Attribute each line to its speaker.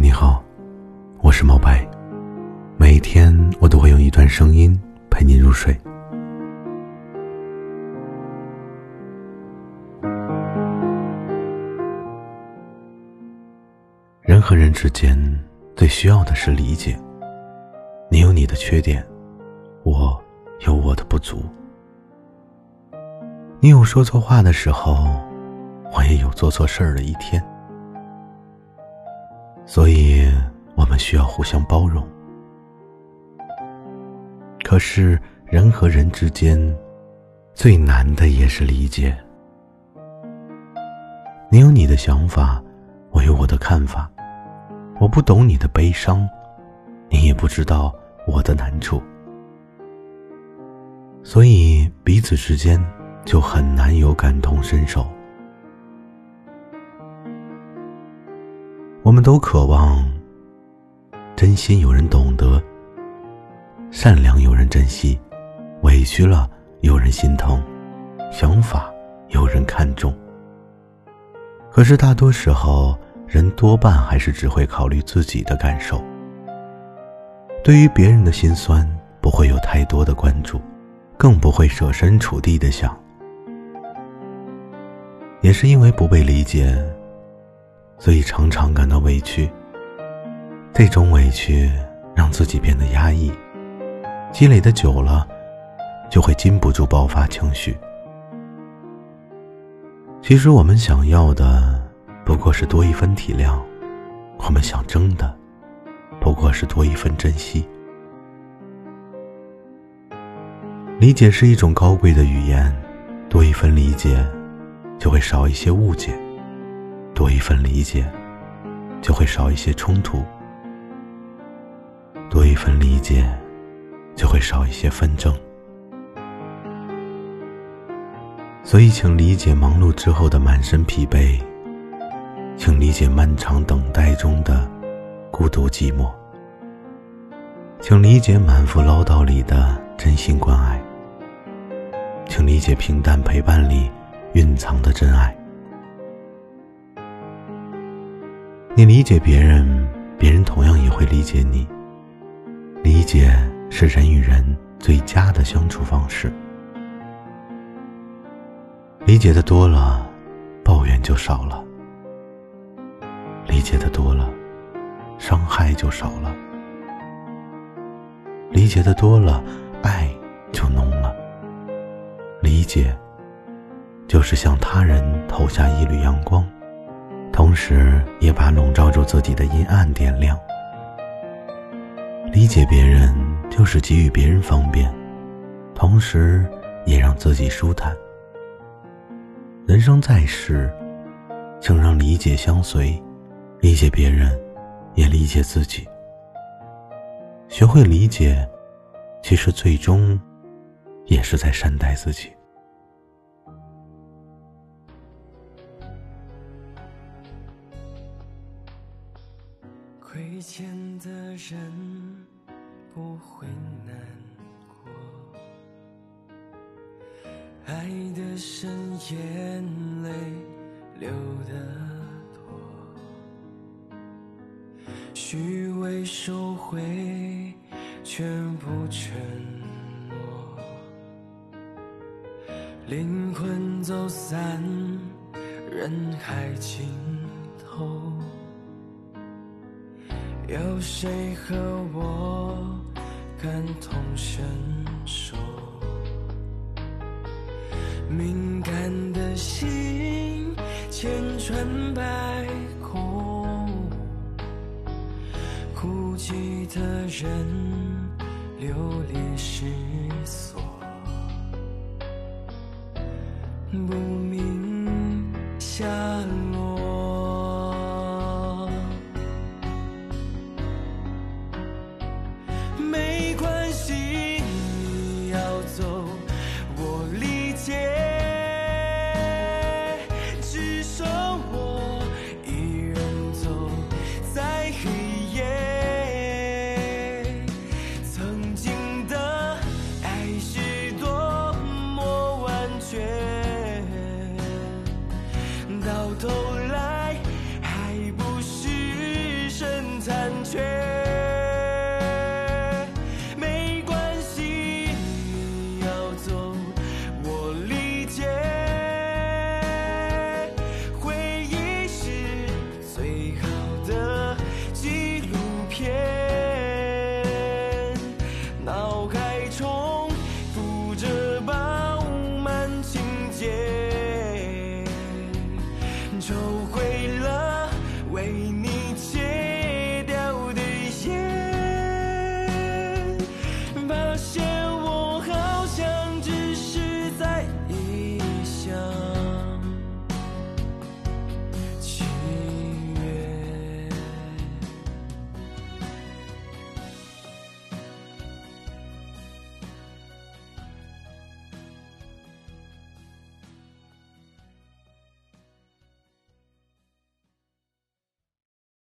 Speaker 1: 你好，我是毛白。每天我都会用一段声音陪你入睡。人和人之间最需要的是理解。你有你的缺点，我有我的不足。你有说错话的时候，我也有做错事儿的一天。所以，我们需要互相包容。可是，人和人之间最难的也是理解。你有你的想法，我有我的看法。我不懂你的悲伤，你也不知道我的难处。所以，彼此之间就很难有感同身受。我们都渴望真心有人懂得，善良有人珍惜，委屈了有人心疼，想法有人看重。可是大多时候，人多半还是只会考虑自己的感受，对于别人的心酸不会有太多的关注，更不会设身处地的想。也是因为不被理解。所以常常感到委屈。这种委屈让自己变得压抑，积累的久了，就会禁不住爆发情绪。其实我们想要的不过是多一分体谅，我们想争的不过是多一份珍惜。理解是一种高贵的语言，多一份理解，就会少一些误解。多一份理解，就会少一些冲突；多一份理解，就会少一些纷争。所以，请理解忙碌之后的满身疲惫，请理解漫长等待中的孤独寂寞，请理解满腹唠叨里的真心关爱，请理解平淡陪伴里蕴藏的真爱。你理解别人，别人同样也会理解你。理解是人与人最佳的相处方式。理解的多了，抱怨就少了；理解的多了，伤害就少了；理解的多了，爱就浓了。理解，就是向他人投下一缕阳光。同时，也把笼罩住自己的阴暗点亮。理解别人，就是给予别人方便，同时也让自己舒坦。人生在世，请让理解相随，理解别人，也理解自己。学会理解，其实最终，也是在善待自己。
Speaker 2: 人不会难过，爱的深，眼泪流得多，虚伪收回全部承诺，灵魂走散，人海尽头。有谁和我感同身受？敏感的心，千疮百孔，孤寂的人，流离失所，不明收回了为